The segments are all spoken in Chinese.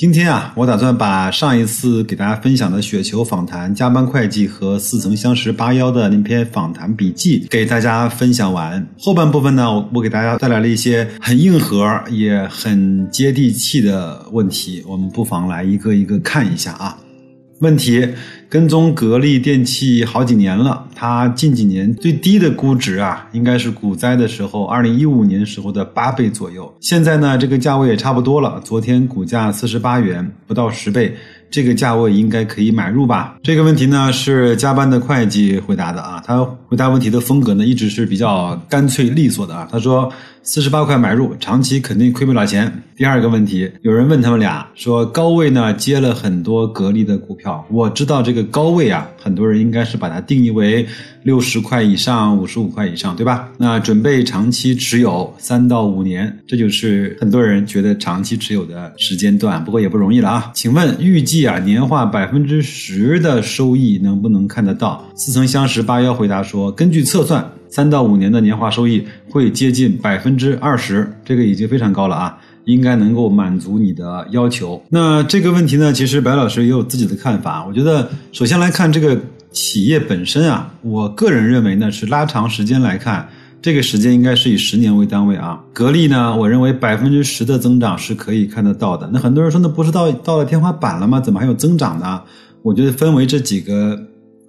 今天啊，我打算把上一次给大家分享的雪球访谈、加班会计和似曾相识八幺的那篇访谈笔记给大家分享完。后半部分呢，我我给大家带来了一些很硬核也很接地气的问题，我们不妨来一个一个看一下啊。问题跟踪格力电器好几年了，它近几年最低的估值啊，应该是股灾的时候，二零一五年时候的八倍左右。现在呢，这个价位也差不多了，昨天股价四十八元，不到十倍。这个价位应该可以买入吧？这个问题呢是加班的会计回答的啊，他回答问题的风格呢一直是比较干脆利索的啊。他说四十八块买入，长期肯定亏不了钱。第二个问题，有人问他们俩说高位呢接了很多格力的股票，我知道这个高位啊，很多人应该是把它定义为六十块以上、五十五块以上，对吧？那准备长期持有三到五年，这就是很多人觉得长期持有的时间段。不过也不容易了啊。请问预计？啊，年化百分之十的收益能不能看得到？似曾相识八幺回答说，根据测算，三到五年的年化收益会接近百分之二十，这个已经非常高了啊，应该能够满足你的要求。那这个问题呢，其实白老师也有自己的看法。我觉得，首先来看这个企业本身啊，我个人认为呢，是拉长时间来看。这个时间应该是以十年为单位啊，格力呢，我认为百分之十的增长是可以看得到的。那很多人说，那不是到到了天花板了吗？怎么还有增长呢？我觉得分为这几个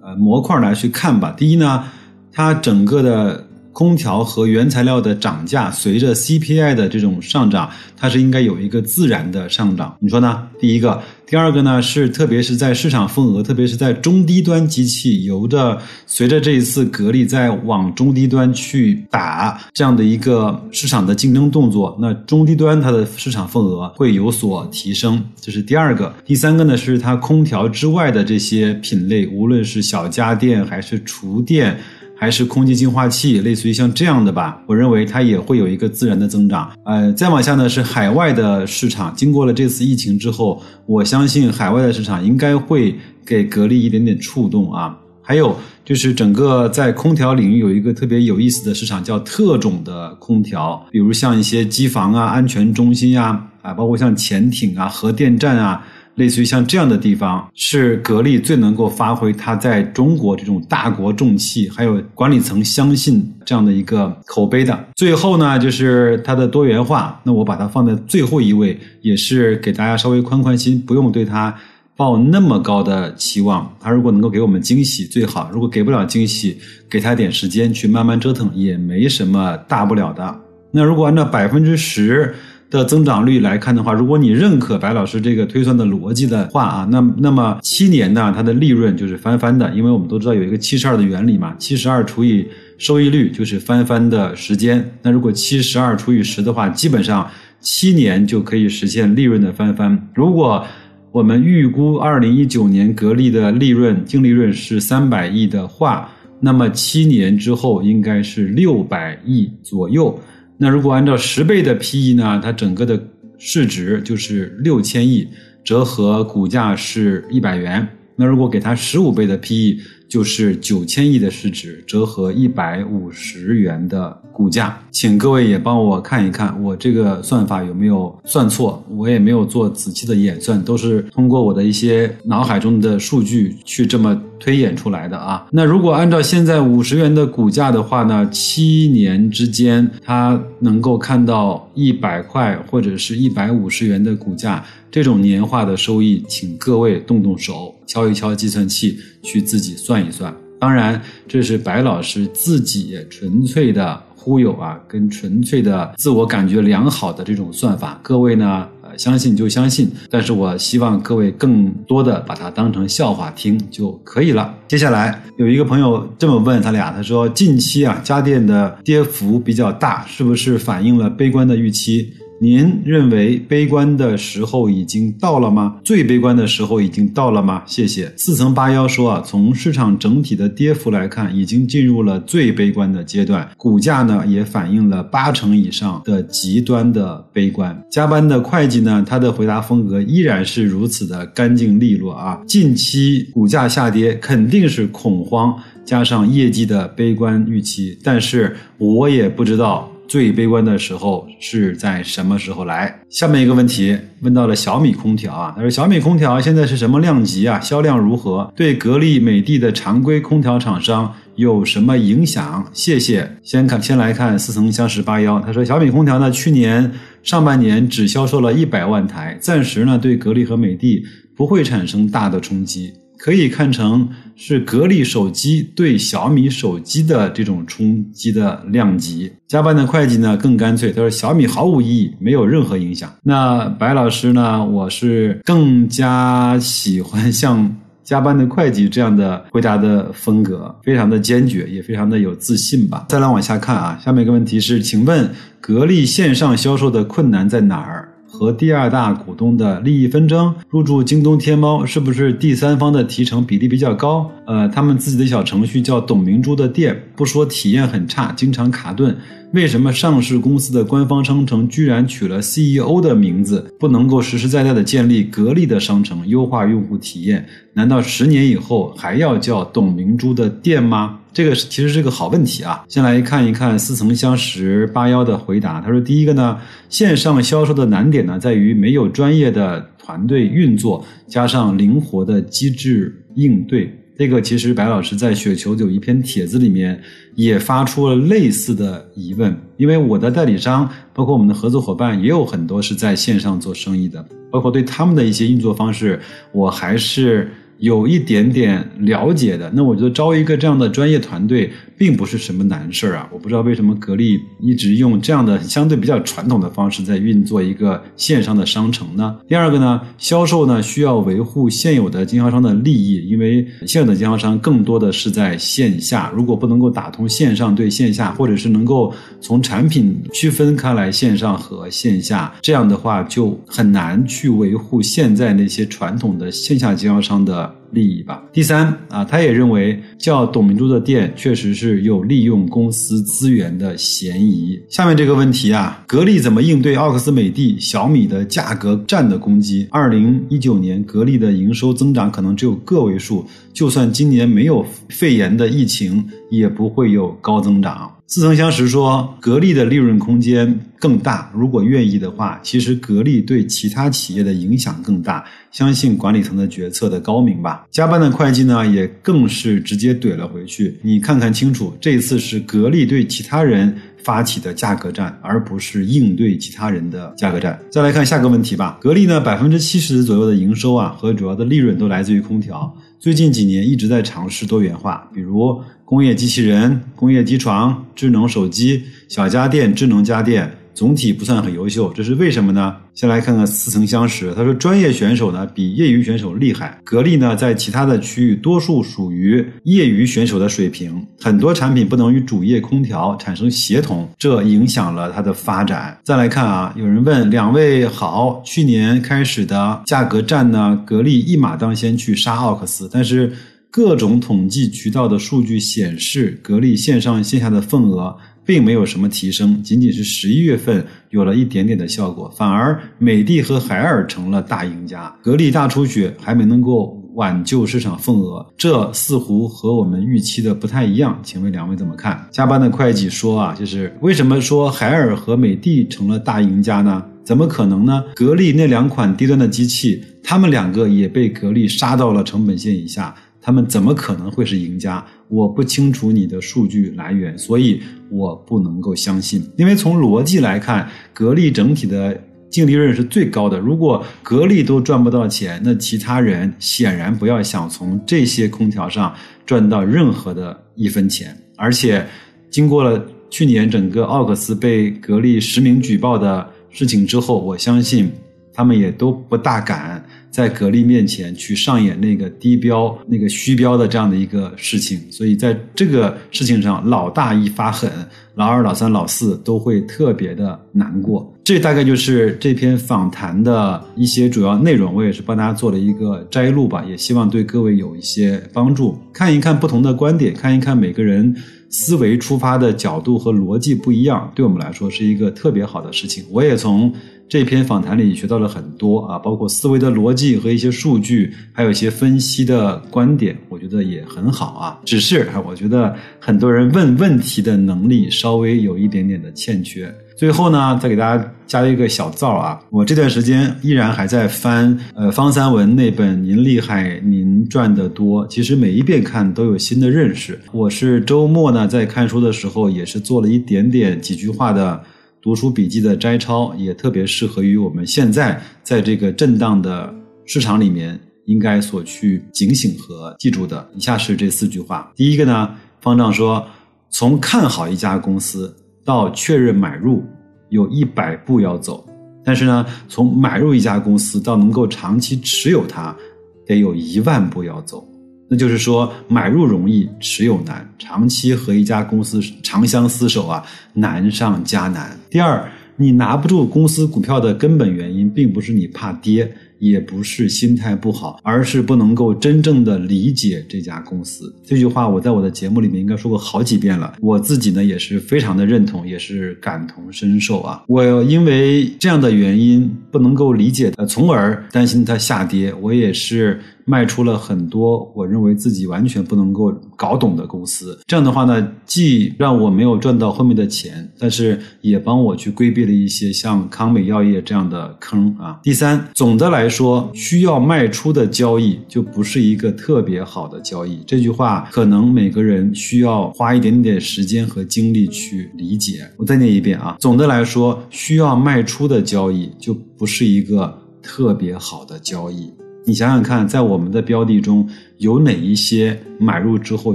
呃模块来去看吧。第一呢，它整个的。空调和原材料的涨价，随着 CPI 的这种上涨，它是应该有一个自然的上涨。你说呢？第一个，第二个呢是，特别是在市场份额，特别是在中低端机器，由着随着这一次格力在往中低端去打这样的一个市场的竞争动作，那中低端它的市场份额会有所提升。这是第二个。第三个呢是它空调之外的这些品类，无论是小家电还是厨电。还是空气净化器，类似于像这样的吧，我认为它也会有一个自然的增长。呃，再往下呢是海外的市场，经过了这次疫情之后，我相信海外的市场应该会给格力一点点触动啊。还有就是整个在空调领域有一个特别有意思的市场，叫特种的空调，比如像一些机房啊、安全中心呀，啊，包括像潜艇啊、核电站啊。类似于像这样的地方，是格力最能够发挥它在中国这种大国重器，还有管理层相信这样的一个口碑的。最后呢，就是它的多元化，那我把它放在最后一位，也是给大家稍微宽宽心，不用对它抱那么高的期望。它如果能够给我们惊喜最好，如果给不了惊喜，给它点时间去慢慢折腾，也没什么大不了的。那如果按照百分之十。的增长率来看的话，如果你认可白老师这个推算的逻辑的话啊，那那么七年呢，它的利润就是翻番的，因为我们都知道有一个七十二的原理嘛，七十二除以收益率就是翻番的时间。那如果七十二除以十的话，基本上七年就可以实现利润的翻番。如果我们预估二零一九年格力的利润净利润是三百亿的话，那么七年之后应该是六百亿左右。那如果按照十倍的 PE 呢，它整个的市值就是六千亿，折合股价是一百元。那如果给它十五倍的 PE，就是九千亿的市值，折合一百五十元的股价。请各位也帮我看一看，我这个算法有没有算错？我也没有做仔细的演算，都是通过我的一些脑海中的数据去这么推演出来的啊。那如果按照现在五十元的股价的话呢，七年之间它能够看到一百块或者是一百五十元的股价。这种年化的收益，请各位动动手，敲一敲计算器，去自己算一算。当然，这是白老师自己纯粹的忽悠啊，跟纯粹的自我感觉良好的这种算法。各位呢，呃，相信就相信，但是我希望各位更多的把它当成笑话听就可以了。接下来有一个朋友这么问他俩，他说近期啊，家电的跌幅比较大，是不是反映了悲观的预期？您认为悲观的时候已经到了吗？最悲观的时候已经到了吗？谢谢。四层八幺说啊，从市场整体的跌幅来看，已经进入了最悲观的阶段，股价呢也反映了八成以上的极端的悲观。加班的会计呢，他的回答风格依然是如此的干净利落啊。近期股价下跌肯定是恐慌加上业绩的悲观预期，但是我也不知道。最悲观的时候是在什么时候来？下面一个问题问到了小米空调啊，他说小米空调现在是什么量级啊？销量如何？对格力、美的的常规空调厂商有什么影响？谢谢。先看，先来看似曾相识八幺，他说小米空调呢，去年上半年只销售了一百万台，暂时呢对格力和美的不会产生大的冲击。可以看成是格力手机对小米手机的这种冲击的量级。加班的会计呢更干脆，他说小米毫无意义，没有任何影响。那白老师呢，我是更加喜欢像加班的会计这样的回答的风格，非常的坚决，也非常的有自信吧。再来往下看啊，下面一个问题是，请问格力线上销售的困难在哪儿？和第二大股东的利益纷争，入驻京东、天猫是不是第三方的提成比例比较高？呃，他们自己的小程序叫董明珠的店，不说体验很差，经常卡顿。为什么上市公司的官方商城居然取了 CEO 的名字？不能够实实在在的建立格力的商城，优化用户体验？难道十年以后还要叫董明珠的店吗？这个是其实是个好问题啊。先来看一看似曾相识八幺的回答。他说：第一个呢，线上销售的难点呢，在于没有专业的团队运作，加上灵活的机制应对。这个其实白老师在雪球有一篇帖子里面也发出了类似的疑问，因为我的代理商，包括我们的合作伙伴，也有很多是在线上做生意的，包括对他们的一些运作方式，我还是。有一点点了解的，那我觉得招一个这样的专业团队并不是什么难事儿啊。我不知道为什么格力一直用这样的相对比较传统的方式在运作一个线上的商城呢？第二个呢，销售呢需要维护现有的经销商的利益，因为现有的经销商更多的是在线下，如果不能够打通线上对线下，或者是能够从产品区分开来线上和线下，这样的话就很难去维护现在那些传统的线下经销商的。利益吧。第三啊，他也认为叫董明珠的店确实是有利用公司资源的嫌疑。下面这个问题啊，格力怎么应对奥克斯美的、小米的价格战的攻击？二零一九年格力的营收增长可能只有个位数，就算今年没有肺炎的疫情，也不会有高增长。似曾相识说，格力的利润空间更大。如果愿意的话，其实格力对其他企业的影响更大。相信管理层的决策的高明吧。加班的会计呢，也更是直接怼了回去。你看看清楚，这次是格力对其他人发起的价格战，而不是应对其他人的价格战。再来看下个问题吧。格力呢，百分之七十左右的营收啊和主要的利润都来自于空调。最近几年一直在尝试多元化，比如。工业机器人、工业机床、智能手机、小家电、智能家电，总体不算很优秀，这是为什么呢？先来看看似曾相识。他说，专业选手呢比业余选手厉害。格力呢在其他的区域多数属于业余选手的水平，很多产品不能与主业空调产生协同，这影响了它的发展。再来看啊，有人问两位好，去年开始的价格战呢，格力一马当先去杀奥克斯，但是。各种统计渠道的数据显示，格力线上线下的份额并没有什么提升，仅仅是十一月份有了一点点的效果，反而美的和海尔成了大赢家，格力大出血还没能够挽救市场份额，这似乎和我们预期的不太一样，请问两位怎么看？加班的会计说啊，就是为什么说海尔和美的成了大赢家呢？怎么可能呢？格力那两款低端的机器，他们两个也被格力杀到了成本线以下。他们怎么可能会是赢家？我不清楚你的数据来源，所以我不能够相信。因为从逻辑来看，格力整体的净利润是最高的。如果格力都赚不到钱，那其他人显然不要想从这些空调上赚到任何的一分钱。而且，经过了去年整个奥克斯被格力实名举报的事情之后，我相信他们也都不大敢。在格力面前去上演那个低标、那个虚标的这样的一个事情，所以在这个事情上，老大一发狠，老二、老三、老四都会特别的难过。这大概就是这篇访谈的一些主要内容，我也是帮大家做了一个摘录吧，也希望对各位有一些帮助。看一看不同的观点，看一看每个人思维出发的角度和逻辑不一样，对我们来说是一个特别好的事情。我也从。这篇访谈里学到了很多啊，包括思维的逻辑和一些数据，还有一些分析的观点，我觉得也很好啊。只是啊，我觉得很多人问问题的能力稍微有一点点的欠缺。最后呢，再给大家加一个小灶啊，我这段时间依然还在翻呃方三文那本《您厉害，您赚得多》，其实每一遍看都有新的认识。我是周末呢在看书的时候，也是做了一点点几句话的。读书笔记的摘抄也特别适合于我们现在在这个震荡的市场里面应该所去警醒和记住的。以下是这四句话。第一个呢，方丈说，从看好一家公司到确认买入，有一百步要走；但是呢，从买入一家公司到能够长期持有它，得有一万步要走。那就是说，买入容易，持有难。长期和一家公司长相厮守啊，难上加难。第二，你拿不住公司股票的根本原因，并不是你怕跌。也不是心态不好，而是不能够真正的理解这家公司。这句话我在我的节目里面应该说过好几遍了，我自己呢也是非常的认同，也是感同身受啊。我因为这样的原因不能够理解，从而担心它下跌。我也是卖出了很多我认为自己完全不能够搞懂的公司。这样的话呢，既让我没有赚到后面的钱，但是也帮我去规避了一些像康美药业这样的坑啊。第三，总的来。说需要卖出的交易就不是一个特别好的交易，这句话可能每个人需要花一点点时间和精力去理解。我再念一遍啊，总的来说，需要卖出的交易就不是一个特别好的交易。你想想看，在我们的标的中有哪一些买入之后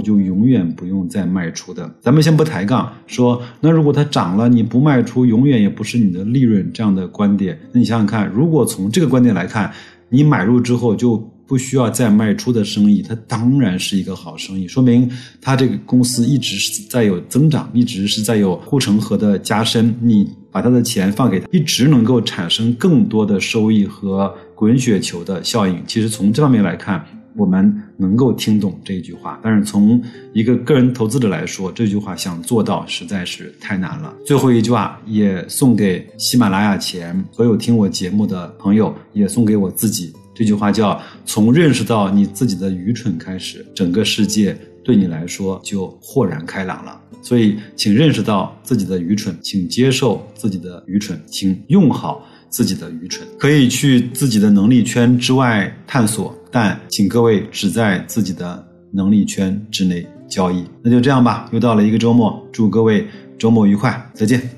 就永远不用再卖出的？咱们先不抬杠，说那如果它涨了你不卖出，永远也不是你的利润这样的观点。那你想想看，如果从这个观点来看，你买入之后就不需要再卖出的生意，它当然是一个好生意，说明它这个公司一直是在有增长，一直是在有护城河的加深。你把他的钱放给他，一直能够产生更多的收益和。滚雪球的效应，其实从这方面来看，我们能够听懂这句话。但是从一个个人投资者来说，这句话想做到实在是太难了。最后一句话也送给喜马拉雅前所有听我节目的朋友，也送给我自己。这句话叫：从认识到你自己的愚蠢开始，整个世界对你来说就豁然开朗了。所以，请认识到自己的愚蠢，请接受自己的愚蠢，请用好。自己的愚蠢可以去自己的能力圈之外探索，但请各位只在自己的能力圈之内交易。那就这样吧，又到了一个周末，祝各位周末愉快，再见。